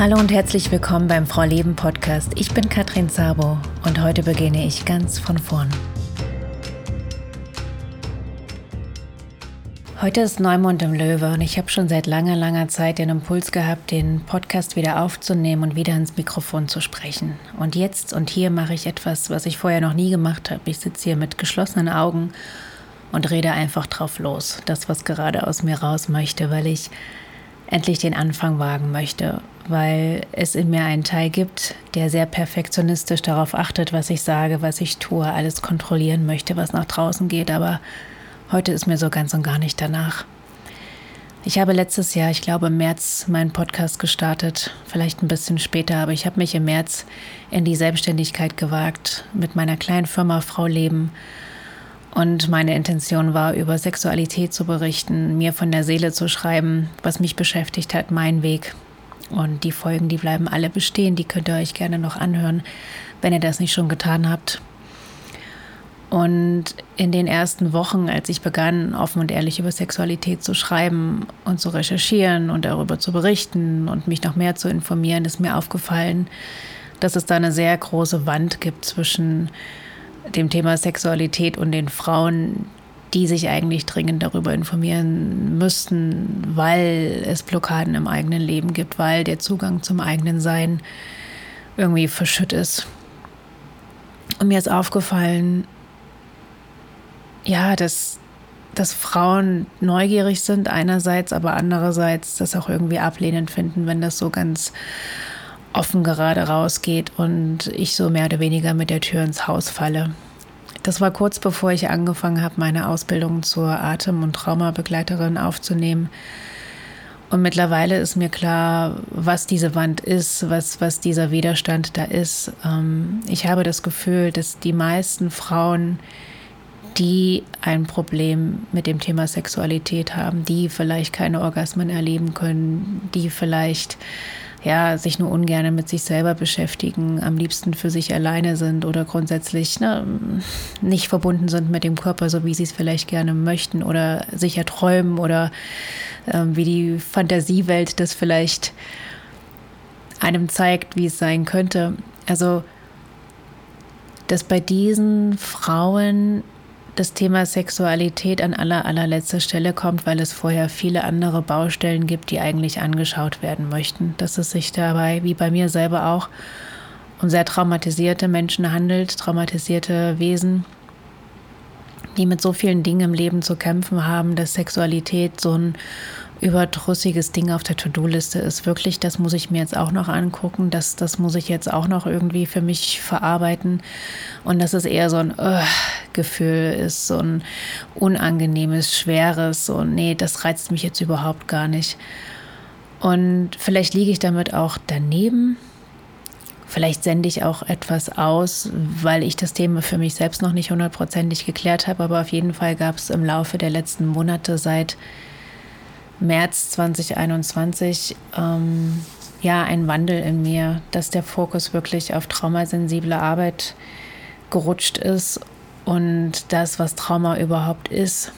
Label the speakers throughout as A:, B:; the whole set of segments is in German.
A: Hallo und herzlich willkommen beim Frau Leben Podcast. Ich bin Katrin Zabo und heute beginne ich ganz von vorn. Heute ist Neumond im Löwe und ich habe schon seit langer, langer Zeit den Impuls gehabt, den Podcast wieder aufzunehmen und wieder ins Mikrofon zu sprechen. Und jetzt und hier mache ich etwas, was ich vorher noch nie gemacht habe. Ich sitze hier mit geschlossenen Augen und rede einfach drauf los. Das, was gerade aus mir raus möchte, weil ich endlich den Anfang wagen möchte, weil es in mir einen Teil gibt, der sehr perfektionistisch darauf achtet, was ich sage, was ich tue, alles kontrollieren möchte, was nach draußen geht, aber Heute ist mir so ganz und gar nicht danach. Ich habe letztes Jahr, ich glaube im März, meinen Podcast gestartet, vielleicht ein bisschen später, aber ich habe mich im März in die Selbstständigkeit gewagt mit meiner kleinen Firma Frau Leben. Und meine Intention war, über Sexualität zu berichten, mir von der Seele zu schreiben, was mich beschäftigt hat, mein Weg. Und die Folgen, die bleiben alle bestehen, die könnt ihr euch gerne noch anhören, wenn ihr das nicht schon getan habt. Und in den ersten Wochen, als ich begann, offen und ehrlich über Sexualität zu schreiben und zu recherchieren und darüber zu berichten und mich noch mehr zu informieren, ist mir aufgefallen, dass es da eine sehr große Wand gibt zwischen dem Thema Sexualität und den Frauen, die sich eigentlich dringend darüber informieren müssten, weil es Blockaden im eigenen Leben gibt, weil der Zugang zum eigenen Sein irgendwie verschütt ist. Und mir ist aufgefallen, ja, dass, dass Frauen neugierig sind einerseits, aber andererseits das auch irgendwie ablehnend finden, wenn das so ganz offen gerade rausgeht und ich so mehr oder weniger mit der Tür ins Haus falle. Das war kurz bevor ich angefangen habe, meine Ausbildung zur Atem- und Traumabegleiterin aufzunehmen. Und mittlerweile ist mir klar, was diese Wand ist, was, was dieser Widerstand da ist. Ähm, ich habe das Gefühl, dass die meisten Frauen die ein Problem mit dem Thema Sexualität haben, die vielleicht keine Orgasmen erleben können, die vielleicht ja, sich nur ungern mit sich selber beschäftigen, am liebsten für sich alleine sind oder grundsätzlich ne, nicht verbunden sind mit dem Körper, so wie sie es vielleicht gerne möchten oder sicher träumen oder äh, wie die Fantasiewelt das vielleicht einem zeigt, wie es sein könnte. Also, dass bei diesen Frauen das Thema Sexualität an aller, allerletzter Stelle kommt, weil es vorher viele andere Baustellen gibt, die eigentlich angeschaut werden möchten. Dass es sich dabei, wie bei mir selber auch, um sehr traumatisierte Menschen handelt, traumatisierte Wesen, die mit so vielen Dingen im Leben zu kämpfen haben, dass Sexualität so ein überdrüssiges Ding auf der To-Do-Liste ist. Wirklich, das muss ich mir jetzt auch noch angucken, das, das muss ich jetzt auch noch irgendwie für mich verarbeiten. Und dass es eher so ein uh, Gefühl ist, so ein unangenehmes, schweres, so, nee, das reizt mich jetzt überhaupt gar nicht. Und vielleicht liege ich damit auch daneben. Vielleicht sende ich auch etwas aus, weil ich das Thema für mich selbst noch nicht hundertprozentig geklärt habe. Aber auf jeden Fall gab es im Laufe der letzten Monate seit März 2021 ähm, ja ein Wandel in mir, dass der Fokus wirklich auf traumasensible Arbeit gerutscht ist und das, was Trauma überhaupt ist,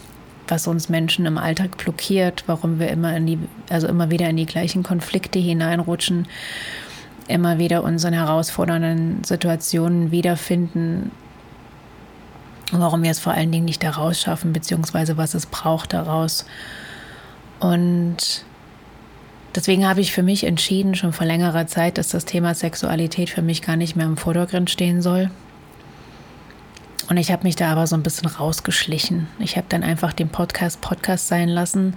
A: was uns Menschen im Alltag blockiert, warum wir immer in die, also immer wieder in die gleichen Konflikte hineinrutschen, immer wieder unseren herausfordernden Situationen wiederfinden, warum wir es vor allen Dingen nicht daraus schaffen, beziehungsweise was es braucht daraus. Und deswegen habe ich für mich entschieden, schon vor längerer Zeit, dass das Thema Sexualität für mich gar nicht mehr im Vordergrund stehen soll. Und ich habe mich da aber so ein bisschen rausgeschlichen. Ich habe dann einfach den Podcast Podcast sein lassen,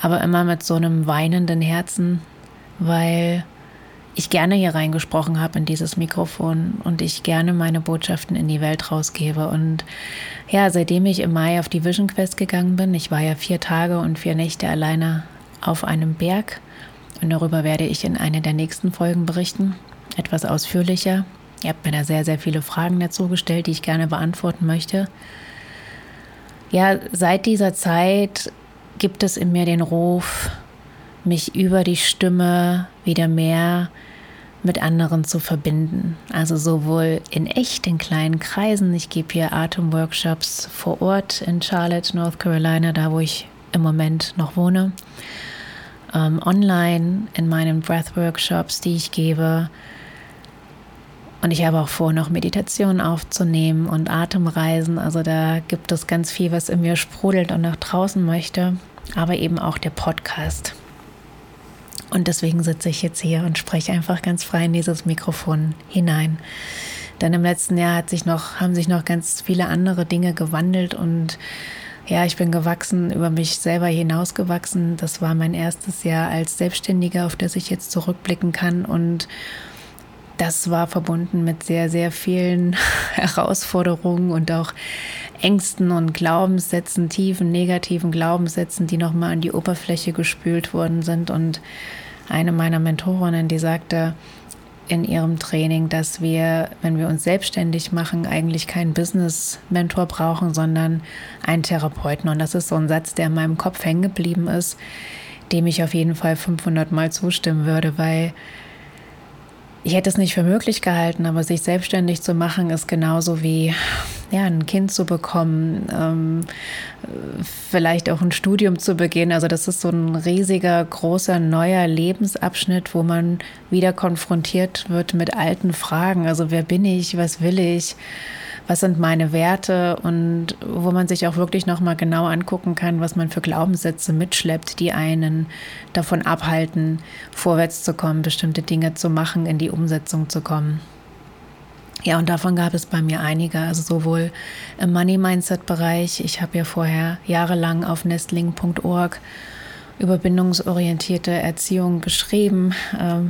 A: aber immer mit so einem weinenden Herzen, weil ich gerne hier reingesprochen habe in dieses Mikrofon und ich gerne meine Botschaften in die Welt rausgebe. Und ja, seitdem ich im Mai auf die Vision Quest gegangen bin, ich war ja vier Tage und vier Nächte alleine auf einem Berg und darüber werde ich in einer der nächsten Folgen berichten, etwas ausführlicher. Ihr habt mir da sehr, sehr viele Fragen dazu gestellt, die ich gerne beantworten möchte. Ja, seit dieser Zeit gibt es in mir den Ruf, mich über die Stimme wieder mehr mit anderen zu verbinden. Also sowohl in echt, in kleinen Kreisen. Ich gebe hier Atemworkshops vor Ort in Charlotte, North Carolina, da wo ich im Moment noch wohne. ähm, online in meinen Breathworkshops, die ich gebe. Und ich habe auch vor, noch Meditationen aufzunehmen und Atemreisen. Also da gibt es ganz viel, was in mir sprudelt und nach draußen möchte. Aber eben auch der Podcast. Und deswegen sitze ich jetzt hier und spreche einfach ganz frei in dieses Mikrofon hinein. Denn im letzten Jahr hat sich noch, haben sich noch ganz viele andere Dinge gewandelt und ja, ich bin gewachsen, über mich selber hinausgewachsen. Das war mein erstes Jahr als Selbstständiger, auf das ich jetzt zurückblicken kann. Und das war verbunden mit sehr, sehr vielen Herausforderungen und auch Ängsten und Glaubenssätzen, tiefen, negativen Glaubenssätzen, die nochmal an die Oberfläche gespült worden sind. Und eine meiner Mentorinnen, die sagte, in ihrem Training, dass wir, wenn wir uns selbstständig machen, eigentlich keinen Business-Mentor brauchen, sondern einen Therapeuten. Und das ist so ein Satz, der in meinem Kopf hängen geblieben ist, dem ich auf jeden Fall 500 Mal zustimmen würde, weil ich hätte es nicht für möglich gehalten, aber sich selbstständig zu machen ist genauso wie ja, ein Kind zu bekommen, ähm, vielleicht auch ein Studium zu beginnen. Also das ist so ein riesiger, großer, neuer Lebensabschnitt, wo man wieder konfrontiert wird mit alten Fragen. Also wer bin ich, was will ich? Was sind meine Werte und wo man sich auch wirklich nochmal genau angucken kann, was man für Glaubenssätze mitschleppt, die einen davon abhalten, vorwärts zu kommen, bestimmte Dinge zu machen, in die Umsetzung zu kommen. Ja, und davon gab es bei mir einige, also sowohl im Money Mindset Bereich. Ich habe ja vorher jahrelang auf nestling.org über bindungsorientierte Erziehung geschrieben, äh,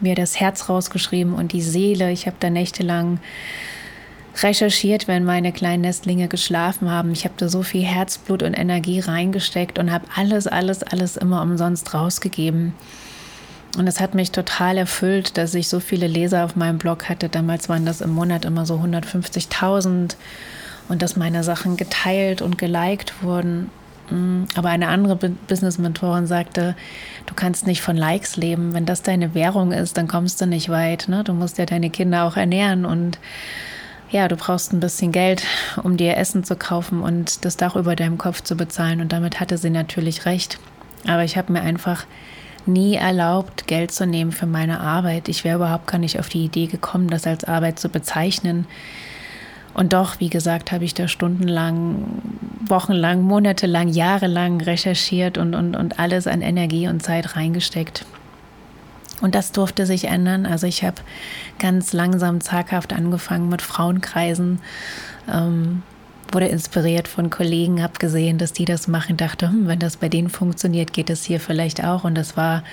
A: mir das Herz rausgeschrieben und die Seele. Ich habe da nächtelang recherchiert, wenn meine kleinen Nestlinge geschlafen haben. Ich habe da so viel Herzblut und Energie reingesteckt und habe alles, alles, alles immer umsonst rausgegeben. Und es hat mich total erfüllt, dass ich so viele Leser auf meinem Blog hatte. Damals waren das im Monat immer so 150.000 und dass meine Sachen geteilt und geliked wurden. Mm, aber eine andere Business-Mentorin sagte, du kannst nicht von Likes leben. Wenn das deine Währung ist, dann kommst du nicht weit. Ne? Du musst ja deine Kinder auch ernähren und ja, du brauchst ein bisschen Geld, um dir Essen zu kaufen und das Dach über deinem Kopf zu bezahlen. Und damit hatte sie natürlich recht. Aber ich habe mir einfach nie erlaubt, Geld zu nehmen für meine Arbeit. Ich wäre überhaupt gar nicht auf die Idee gekommen, das als Arbeit zu bezeichnen. Und doch, wie gesagt, habe ich da stundenlang, wochenlang, monatelang, jahrelang recherchiert und, und, und alles an Energie und Zeit reingesteckt. Und das durfte sich ändern. Also ich habe ganz langsam, zaghaft angefangen mit Frauenkreisen, ähm, wurde inspiriert von Kollegen, habe gesehen, dass die das machen, dachte, hm, wenn das bei denen funktioniert, geht es hier vielleicht auch. Und das war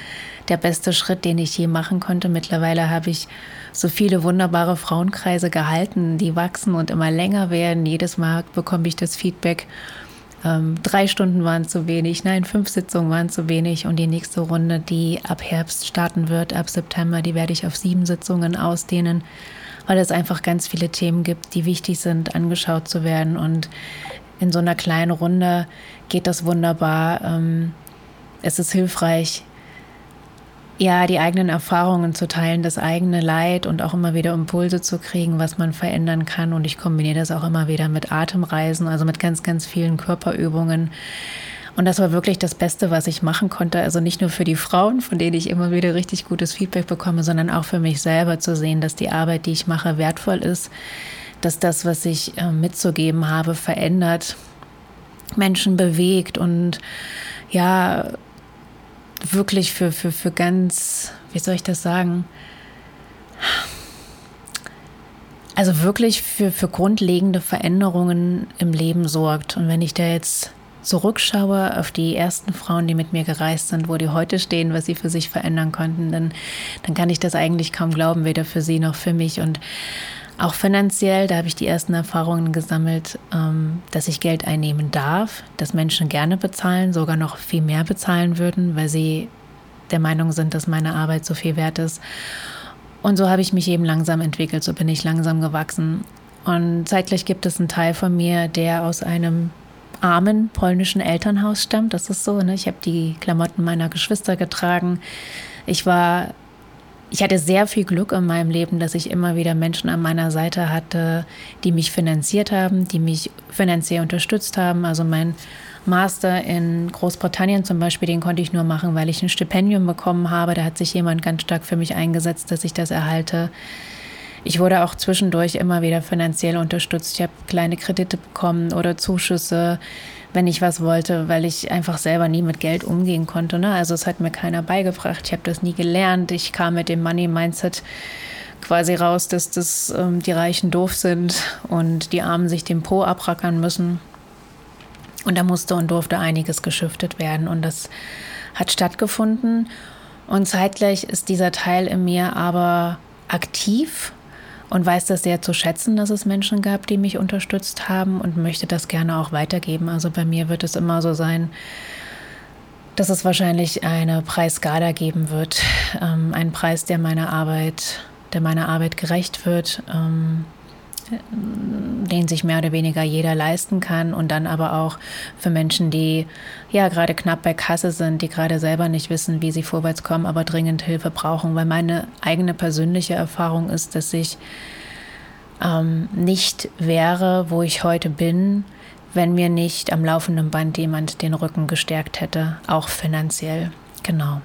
A: der beste Schritt, den ich je machen konnte. Mittlerweile habe ich so viele wunderbare Frauenkreise gehalten, die wachsen und immer länger werden. Jedes Mal bekomme ich das Feedback, ähm, drei Stunden waren zu wenig, nein, fünf Sitzungen waren zu wenig und die nächste Runde, die ab Herbst starten wird, ab September, die werde ich auf sieben Sitzungen ausdehnen, weil es einfach ganz viele Themen gibt, die wichtig sind, angeschaut zu werden und in so einer kleinen Runde geht das wunderbar. Ähm, es ist hilfreich, ja, die eigenen Erfahrungen zu teilen, das eigene Leid und auch immer wieder Impulse zu kriegen, was man verändern kann. Und ich kombiniere das auch immer wieder mit Atemreisen, also mit ganz, ganz vielen Körperübungen. Und das war wirklich das Beste, was ich machen konnte. Also nicht nur für die Frauen, von denen ich immer wieder richtig gutes Feedback bekomme, sondern auch für mich selber zu sehen, dass die Arbeit, die ich mache, wertvoll ist, dass das, was ich äh, mitzugeben habe, verändert, Menschen bewegt und ja, wirklich für, für, für ganz, wie soll ich das sagen? Also wirklich für, für grundlegende Veränderungen im Leben sorgt. Und wenn ich da jetzt zurückschaue auf die ersten Frauen, die mit mir gereist sind, wo die heute stehen, was sie für sich verändern konnten, dann, dann kann ich das eigentlich kaum glauben, weder für sie noch für mich. Und auch finanziell, da habe ich die ersten Erfahrungen gesammelt, ähm, dass ich Geld einnehmen darf, dass Menschen gerne bezahlen, sogar noch viel mehr bezahlen würden, weil sie der Meinung sind, dass meine Arbeit so viel wert ist. Und so habe ich mich eben langsam entwickelt, so bin ich langsam gewachsen. Und zeitgleich gibt es einen Teil von mir, der aus einem armen polnischen Elternhaus stammt. Das ist so, ne? ich habe die Klamotten meiner Geschwister getragen. Ich war ich hatte sehr viel Glück in meinem Leben, dass ich immer wieder Menschen an meiner Seite hatte, die mich finanziert haben, die mich finanziell unterstützt haben. Also mein Master in Großbritannien zum Beispiel, den konnte ich nur machen, weil ich ein Stipendium bekommen habe. Da hat sich jemand ganz stark für mich eingesetzt, dass ich das erhalte. Ich wurde auch zwischendurch immer wieder finanziell unterstützt. Ich habe kleine Kredite bekommen oder Zuschüsse, wenn ich was wollte, weil ich einfach selber nie mit Geld umgehen konnte. Ne? Also es hat mir keiner beigebracht. Ich habe das nie gelernt. Ich kam mit dem Money Mindset quasi raus, dass das ähm, die Reichen doof sind und die Armen sich den Po abrackern müssen. Und da musste und durfte einiges geschiftet werden. Und das hat stattgefunden. Und zeitgleich ist dieser Teil in mir aber aktiv und weiß das sehr zu schätzen, dass es Menschen gab, die mich unterstützt haben und möchte das gerne auch weitergeben. Also bei mir wird es immer so sein, dass es wahrscheinlich eine Preisskala geben wird, ähm, ein Preis, der meiner Arbeit, der meiner Arbeit gerecht wird. Ähm, den sich mehr oder weniger jeder leisten kann und dann aber auch für Menschen, die ja gerade knapp bei Kasse sind, die gerade selber nicht wissen, wie sie vorwärts kommen, aber dringend Hilfe brauchen, weil meine eigene persönliche Erfahrung ist, dass ich ähm, nicht wäre, wo ich heute bin, wenn mir nicht am laufenden Band jemand den Rücken gestärkt hätte, auch finanziell. Genau.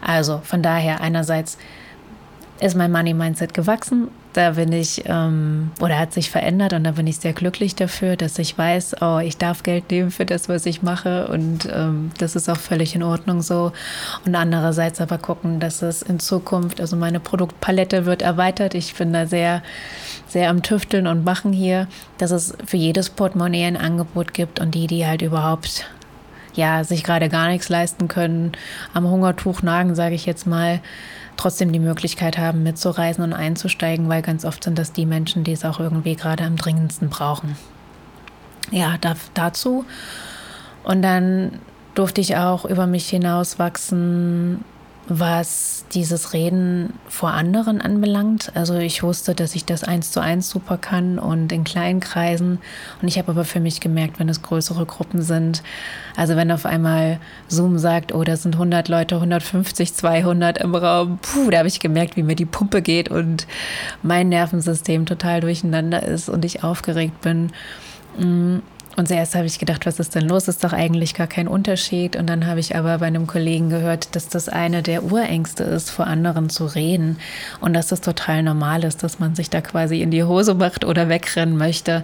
A: Also von daher einerseits ist mein Money Mindset gewachsen. Da bin ich, ähm, oder hat sich verändert und da bin ich sehr glücklich dafür, dass ich weiß, oh, ich darf Geld nehmen für das, was ich mache und ähm, das ist auch völlig in Ordnung so. Und andererseits aber gucken, dass es in Zukunft, also meine Produktpalette wird erweitert. Ich bin da sehr, sehr am Tüfteln und Machen hier, dass es für jedes Portemonnaie ein Angebot gibt und die, die halt überhaupt ja, sich gerade gar nichts leisten können, am Hungertuch nagen, sage ich jetzt mal, trotzdem die Möglichkeit haben, mitzureisen und einzusteigen, weil ganz oft sind das die Menschen, die es auch irgendwie gerade am dringendsten brauchen. Ja, da, dazu. Und dann durfte ich auch über mich hinauswachsen was dieses Reden vor anderen anbelangt. Also ich wusste, dass ich das eins zu eins super kann und in kleinen Kreisen. Und ich habe aber für mich gemerkt, wenn es größere Gruppen sind, also wenn auf einmal Zoom sagt, oh, da sind 100 Leute, 150, 200 im Raum, puh, da habe ich gemerkt, wie mir die Pumpe geht und mein Nervensystem total durcheinander ist und ich aufgeregt bin. Mm. Und zuerst habe ich gedacht, was ist denn los? Ist doch eigentlich gar kein Unterschied. Und dann habe ich aber bei einem Kollegen gehört, dass das eine der Urängste ist, vor anderen zu reden. Und dass das total normal ist, dass man sich da quasi in die Hose macht oder wegrennen möchte.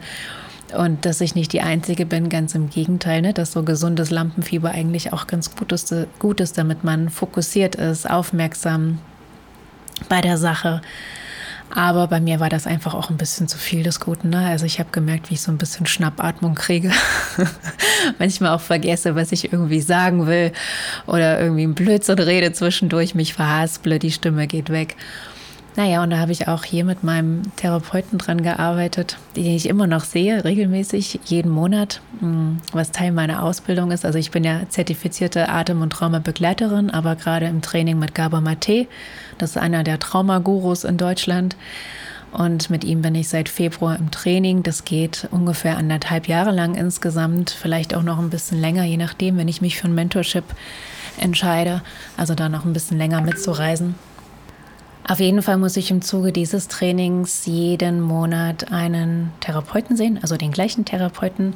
A: Und dass ich nicht die Einzige bin, ganz im Gegenteil, ne? dass so gesundes Lampenfieber eigentlich auch ganz gut ist, gut ist, damit man fokussiert ist, aufmerksam bei der Sache. Aber bei mir war das einfach auch ein bisschen zu viel des Guten. Ne? Also ich habe gemerkt, wie ich so ein bisschen Schnappatmung kriege. Manchmal auch vergesse, was ich irgendwie sagen will. Oder irgendwie ein Blödsinn rede zwischendurch, mich verhasple, die Stimme geht weg. Naja, und da habe ich auch hier mit meinem Therapeuten dran gearbeitet, den ich immer noch sehe, regelmäßig, jeden Monat, hm, was Teil meiner Ausbildung ist. Also ich bin ja zertifizierte Atem- und Traumabegleiterin, aber gerade im Training mit Gabor Mate, das ist einer der Traumagurus in Deutschland. Und mit ihm bin ich seit Februar im Training. Das geht ungefähr anderthalb Jahre lang insgesamt, vielleicht auch noch ein bisschen länger, je nachdem, wenn ich mich für ein Mentorship entscheide. Also da noch ein bisschen länger mitzureisen. Auf jeden Fall muss ich im Zuge dieses Trainings jeden Monat einen Therapeuten sehen, also den gleichen Therapeuten.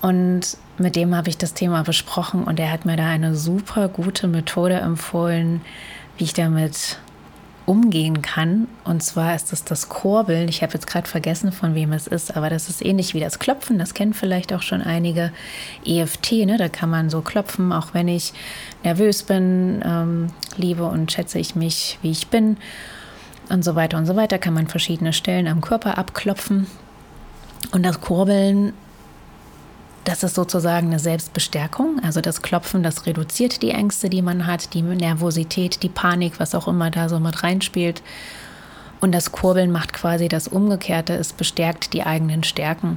A: Und mit dem habe ich das Thema besprochen und er hat mir da eine super gute Methode empfohlen, wie ich damit umgehen kann. Und zwar ist es das Kurbeln. Ich habe jetzt gerade vergessen, von wem es ist, aber das ist ähnlich wie das Klopfen. Das kennen vielleicht auch schon einige. EFT, ne? da kann man so klopfen, auch wenn ich nervös bin, ähm, liebe und schätze ich mich, wie ich bin und so weiter und so weiter. Kann man verschiedene Stellen am Körper abklopfen. Und das Kurbeln das ist sozusagen eine Selbstbestärkung. Also das Klopfen, das reduziert die Ängste, die man hat, die Nervosität, die Panik, was auch immer da so mit reinspielt. Und das Kurbeln macht quasi das Umgekehrte. Es bestärkt die eigenen Stärken.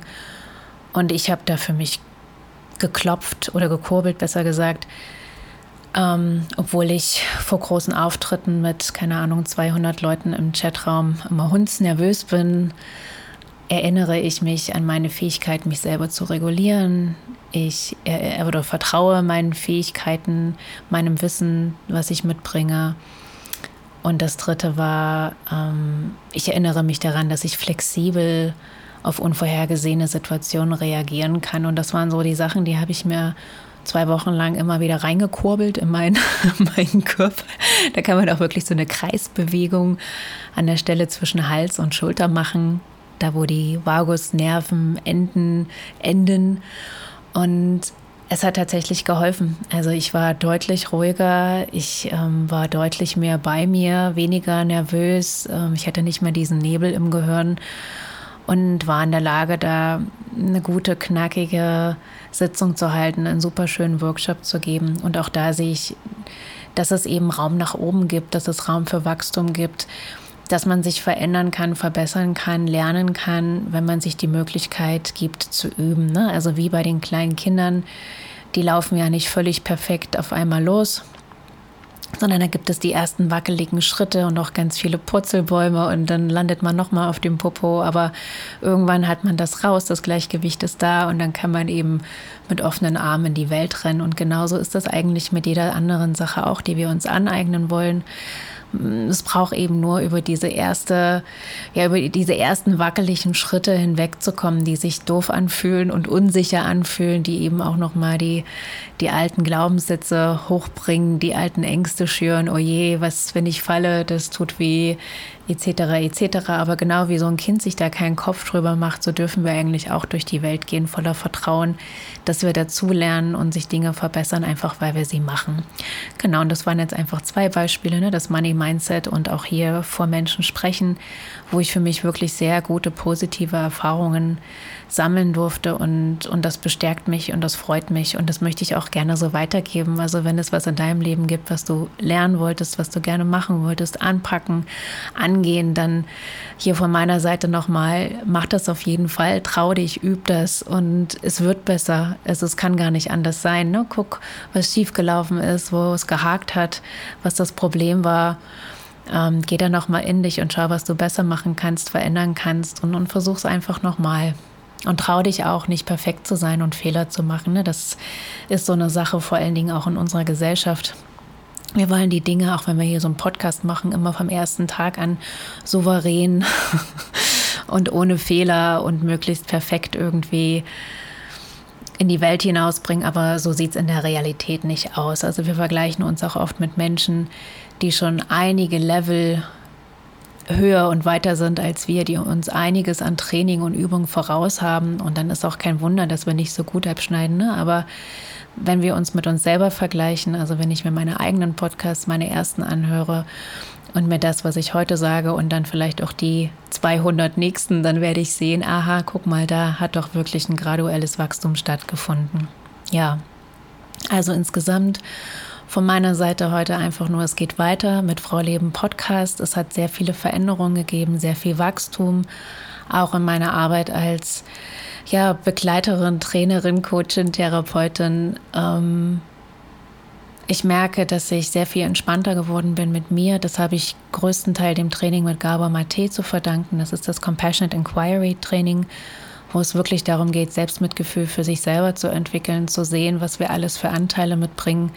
A: Und ich habe da für mich geklopft oder gekurbelt, besser gesagt. Ähm, obwohl ich vor großen Auftritten mit, keine Ahnung, 200 Leuten im Chatraum immer hundsnervös bin erinnere ich mich an meine Fähigkeit, mich selber zu regulieren. Ich äh, oder vertraue meinen Fähigkeiten, meinem Wissen, was ich mitbringe. Und das dritte war, ähm, ich erinnere mich daran, dass ich flexibel auf unvorhergesehene Situationen reagieren kann. Und das waren so die Sachen, die habe ich mir zwei Wochen lang immer wieder reingekurbelt in meinen, meinen Körper. Da kann man auch wirklich so eine Kreisbewegung an der Stelle zwischen Hals und Schulter machen, da wo die Vagusnerven enden, enden. Und es hat tatsächlich geholfen. Also ich war deutlich ruhiger, ich ähm, war deutlich mehr bei mir, weniger nervös, ähm, ich hatte nicht mehr diesen Nebel im Gehirn und war in der Lage, da eine gute, knackige Sitzung zu halten, einen super schönen Workshop zu geben. Und auch da sehe ich, dass es eben Raum nach oben gibt, dass es Raum für Wachstum gibt, dass man sich verändern kann, verbessern kann, lernen kann, wenn man sich die Möglichkeit gibt zu üben. Ne? Also wie bei den kleinen Kindern, die laufen ja nicht völlig perfekt auf einmal los, sondern da gibt es die ersten wackeligen Schritte und auch ganz viele Purzelbäume und dann landet man nochmal auf dem Popo, aber irgendwann hat man das raus, das Gleichgewicht ist da und dann kann man eben mit offenen Armen in die Welt rennen und genauso ist das eigentlich mit jeder anderen Sache auch, die wir uns aneignen wollen es braucht eben nur über diese erste, ja, über diese ersten wackeligen Schritte hinwegzukommen, die sich doof anfühlen und unsicher anfühlen, die eben auch nochmal die, die alten Glaubenssätze hochbringen, die alten Ängste schüren, oh je, was, wenn ich falle, das tut weh, etc. etc. Aber genau wie so ein Kind sich da keinen Kopf drüber macht, so dürfen wir eigentlich auch durch die Welt gehen voller Vertrauen, dass wir dazulernen und sich Dinge verbessern, einfach weil wir sie machen. Genau, und das waren jetzt einfach zwei Beispiele, ne? das Money Mindset und auch hier vor Menschen sprechen, wo ich für mich wirklich sehr gute positive Erfahrungen sammeln durfte und, und das bestärkt mich und das freut mich und das möchte ich auch gerne so weitergeben. Also wenn es was in deinem Leben gibt, was du lernen wolltest, was du gerne machen wolltest, anpacken, angehen, dann hier von meiner Seite nochmal, mach das auf jeden Fall, trau dich, üb das und es wird besser. Es, es kann gar nicht anders sein. Ne? Guck, was schiefgelaufen ist, wo es gehakt hat, was das Problem war. Ähm, geh da nochmal in dich und schau, was du besser machen kannst, verändern kannst und, und versuch's einfach nochmal. Und trau dich auch, nicht perfekt zu sein und Fehler zu machen. Ne? Das ist so eine Sache, vor allen Dingen auch in unserer Gesellschaft. Wir wollen die Dinge, auch wenn wir hier so einen Podcast machen, immer vom ersten Tag an souverän und ohne Fehler und möglichst perfekt irgendwie in die Welt hinausbringen. Aber so sieht es in der Realität nicht aus. Also wir vergleichen uns auch oft mit Menschen, die schon einige Level höher und weiter sind als wir, die uns einiges an Training und Übung voraus haben. Und dann ist auch kein Wunder, dass wir nicht so gut abschneiden. Ne? Aber wenn wir uns mit uns selber vergleichen, also wenn ich mir meine eigenen Podcasts, meine ersten anhöre und mir das, was ich heute sage und dann vielleicht auch die 200 nächsten, dann werde ich sehen, aha, guck mal, da hat doch wirklich ein graduelles Wachstum stattgefunden. Ja, also insgesamt von meiner Seite heute einfach nur, es geht weiter mit Frau Leben Podcast. Es hat sehr viele Veränderungen gegeben, sehr viel Wachstum, auch in meiner Arbeit als ja, Begleiterin, Trainerin, Coachin, Therapeutin. Ähm, ich merke, dass ich sehr viel entspannter geworden bin mit mir. Das habe ich größtenteils dem Training mit Gabor Mate zu verdanken. Das ist das Compassionate Inquiry Training, wo es wirklich darum geht, Selbstmitgefühl für sich selber zu entwickeln, zu sehen, was wir alles für Anteile mitbringen,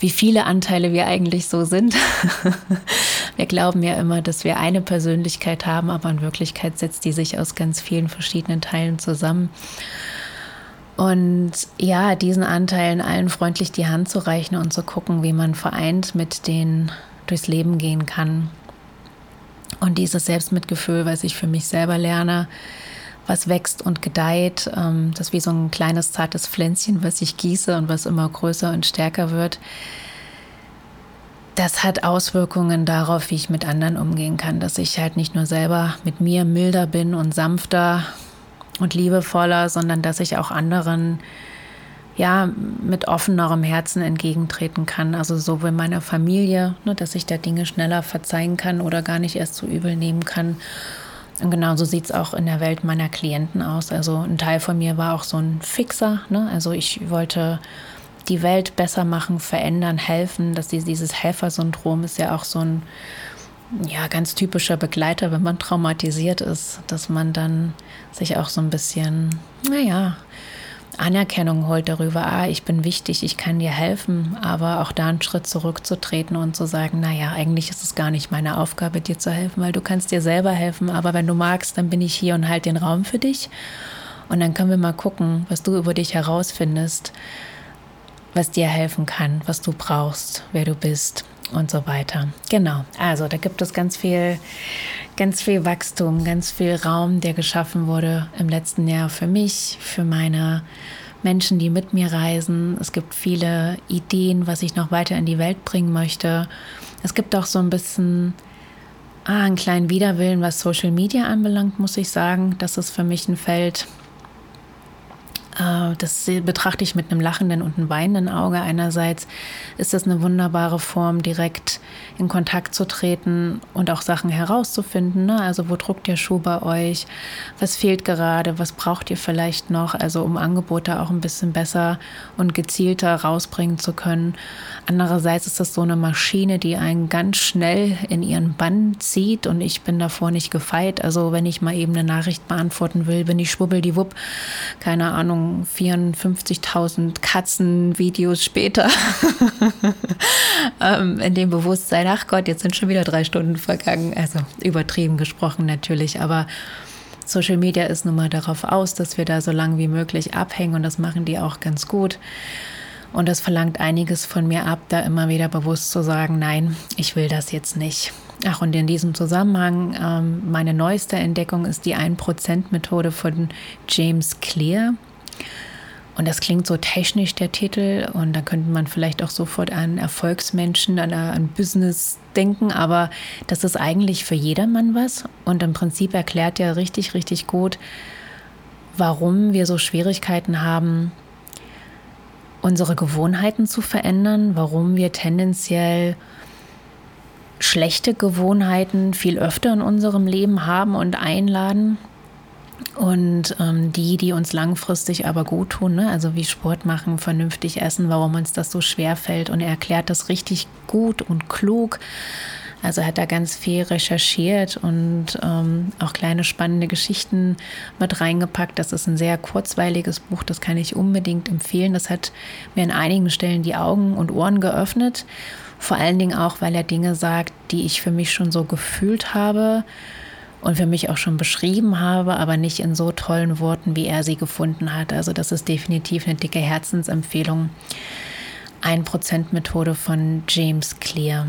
A: wie viele Anteile wir eigentlich so sind. wir glauben ja immer, dass wir eine Persönlichkeit haben, aber in Wirklichkeit setzt die sich aus ganz vielen verschiedenen Teilen zusammen. Und ja, diesen Anteilen allen freundlich die Hand zu reichen und zu gucken, wie man vereint mit denen durchs Leben gehen kann. Und dieses Selbstmitgefühl, was ich für mich selber lerne, was wächst und gedeiht. Ähm, das ist wie so ein kleines zartes Pflänzchen, was ich gieße und was immer größer und stärker wird. Das hat Auswirkungen darauf, wie ich mit anderen umgehen kann, dass ich halt nicht nur selber mit mir milder bin und sanfter und liebevoller, sondern dass ich auch anderen ja, mit offenerem Herzen entgegentreten kann. Also sowohl meiner Familie, ne, dass ich da Dinge schneller verzeihen kann oder gar nicht erst zu übel nehmen kann und genau so sieht es auch in der Welt meiner Klienten aus. Also ein Teil von mir war auch so ein Fixer. Ne? Also ich wollte die Welt besser machen, verändern, helfen. Dass dieses Helfersyndrom ist ja auch so ein ja, ganz typischer Begleiter, wenn man traumatisiert ist, dass man dann sich auch so ein bisschen, naja, Anerkennung holt darüber, ah, ich bin wichtig, ich kann dir helfen, aber auch da einen Schritt zurückzutreten und zu sagen, naja, eigentlich ist es gar nicht meine Aufgabe, dir zu helfen, weil du kannst dir selber helfen, aber wenn du magst, dann bin ich hier und halt den Raum für dich und dann können wir mal gucken, was du über dich herausfindest, was dir helfen kann, was du brauchst, wer du bist und so weiter. Genau. Also da gibt es ganz viel, ganz viel Wachstum, ganz viel Raum, der geschaffen wurde im letzten Jahr für mich, für meine Menschen, die mit mir reisen. Es gibt viele Ideen, was ich noch weiter in die Welt bringen möchte. Es gibt auch so ein bisschen ah, einen kleinen Widerwillen, was Social Media anbelangt, muss ich sagen. Das ist für mich ein Feld, das betrachte ich mit einem lachenden und einem weinenden Auge. Einerseits ist das eine wunderbare Form, direkt in Kontakt zu treten und auch Sachen herauszufinden. Ne? Also wo druckt der Schuh bei euch? Was fehlt gerade? Was braucht ihr vielleicht noch? Also um Angebote auch ein bisschen besser und gezielter rausbringen zu können. Andererseits ist das so eine Maschine, die einen ganz schnell in ihren Bann zieht und ich bin davor nicht gefeit. Also wenn ich mal eben eine Nachricht beantworten will, bin ich schwubbeldiwupp, keine Ahnung, 54.000 Katzenvideos später ähm, in dem Bewusstsein, ach Gott, jetzt sind schon wieder drei Stunden vergangen. Also übertrieben gesprochen natürlich, aber Social Media ist nun mal darauf aus, dass wir da so lange wie möglich abhängen und das machen die auch ganz gut. Und das verlangt einiges von mir ab, da immer wieder bewusst zu sagen, nein, ich will das jetzt nicht. Ach, und in diesem Zusammenhang, ähm, meine neueste Entdeckung ist die 1%-Methode von James Clear. Und das klingt so technisch, der Titel. Und da könnte man vielleicht auch sofort an Erfolgsmenschen, an, an Business denken. Aber das ist eigentlich für jedermann was. Und im Prinzip erklärt er richtig, richtig gut, warum wir so Schwierigkeiten haben, unsere Gewohnheiten zu verändern, warum wir tendenziell schlechte Gewohnheiten viel öfter in unserem Leben haben und einladen und ähm, die, die uns langfristig aber gut tun, ne? also wie Sport machen, vernünftig essen, warum uns das so schwer fällt. Und er erklärt das richtig gut und klug. Also hat er ganz viel recherchiert und ähm, auch kleine spannende Geschichten mit reingepackt. Das ist ein sehr kurzweiliges Buch, das kann ich unbedingt empfehlen. Das hat mir an einigen Stellen die Augen und Ohren geöffnet. Vor allen Dingen auch, weil er Dinge sagt, die ich für mich schon so gefühlt habe und für mich auch schon beschrieben habe, aber nicht in so tollen Worten, wie er sie gefunden hat. Also das ist definitiv eine dicke Herzensempfehlung. 1%-Methode von James Clear.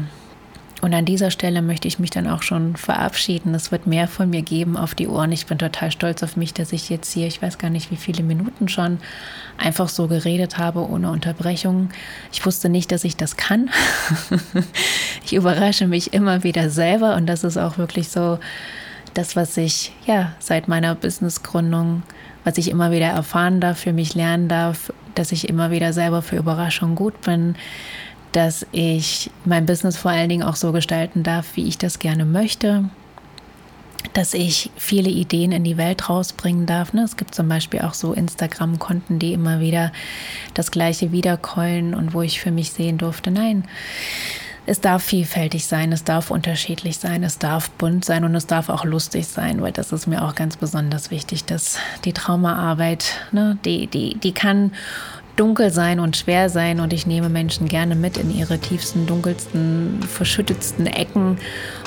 A: Und an dieser Stelle möchte ich mich dann auch schon verabschieden. Es wird mehr von mir geben auf die Ohren. Ich bin total stolz auf mich, dass ich jetzt hier, ich weiß gar nicht wie viele Minuten schon, einfach so geredet habe, ohne Unterbrechung. Ich wusste nicht, dass ich das kann. ich überrasche mich immer wieder selber und das ist auch wirklich so das, was ich ja seit meiner Businessgründung, was ich immer wieder erfahren darf, für mich lernen darf, dass ich immer wieder selber für Überraschungen gut bin, dass ich mein Business vor allen Dingen auch so gestalten darf, wie ich das gerne möchte, dass ich viele Ideen in die Welt rausbringen darf. Ne? Es gibt zum Beispiel auch so Instagram-Konten, die immer wieder das Gleiche wiederkeulen und wo ich für mich sehen durfte, nein, es darf vielfältig sein, es darf unterschiedlich sein, es darf bunt sein und es darf auch lustig sein, weil das ist mir auch ganz besonders wichtig, dass die Traumaarbeit, ne, die, die, die kann dunkel sein und schwer sein und ich nehme Menschen gerne mit in ihre tiefsten, dunkelsten, verschüttetsten Ecken.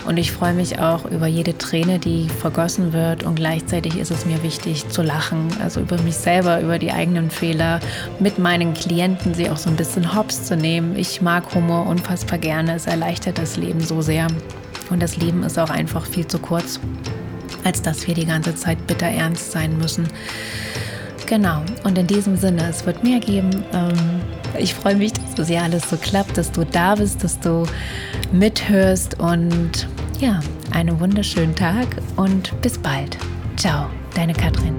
A: Und ich freue mich auch über jede Träne, die vergossen wird. Und gleichzeitig ist es mir wichtig zu lachen, also über mich selber, über die eigenen Fehler, mit meinen Klienten sie auch so ein bisschen hops zu nehmen. Ich mag Humor unfassbar gerne, es erleichtert das Leben so sehr. Und das Leben ist auch einfach viel zu kurz, als dass wir die ganze Zeit bitter ernst sein müssen. Genau, und in diesem Sinne, es wird mehr geben. Ähm, ich freue mich, dass das hier alles so klappt, dass du da bist, dass du mithörst und ja, einen wunderschönen Tag und bis bald. Ciao, deine Katrin.